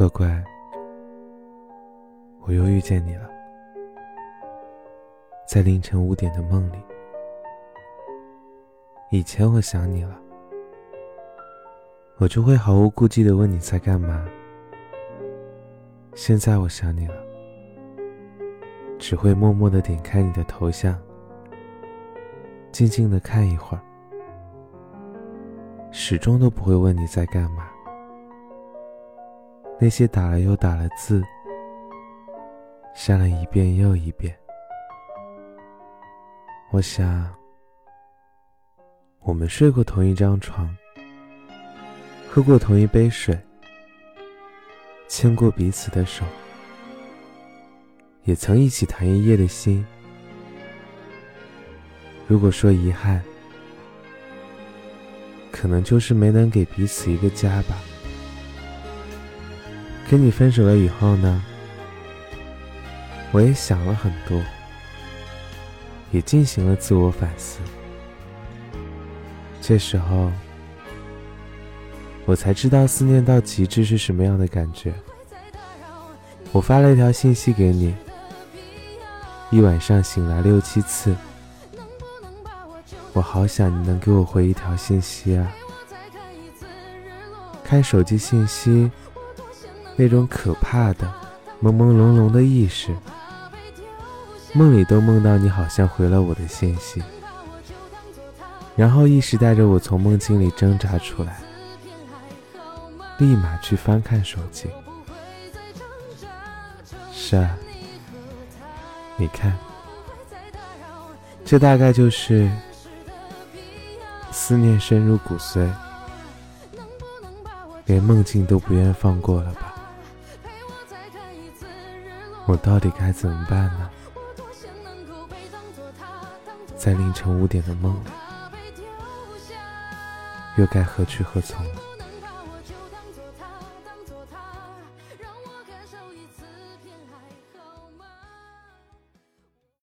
乖乖，我又遇见你了，在凌晨五点的梦里。以前我想你了，我就会毫无顾忌的问你在干嘛。现在我想你了，只会默默的点开你的头像，静静的看一会儿，始终都不会问你在干嘛。那些打了又打了字，删了一遍又一遍，我想。我们睡过同一张床，喝过同一杯水，牵过彼此的手，也曾一起谈一夜的心。如果说遗憾，可能就是没能给彼此一个家吧。跟你分手了以后呢，我也想了很多，也进行了自我反思。这时候，我才知道思念到极致是什么样的感觉。我发了一条信息给你，一晚上醒来六七次，我好想你能给我回一条信息啊！看手机信息，那种可怕的朦朦胧胧的意识，梦里都梦到你好像回了我的信息。然后意识带着我从梦境里挣扎出来，立马去翻看手机。是啊，你看，这大概就是思念深入骨髓，连梦境都不愿放过了吧？我到底该怎么办呢？在凌晨五点的梦。又该何去何从？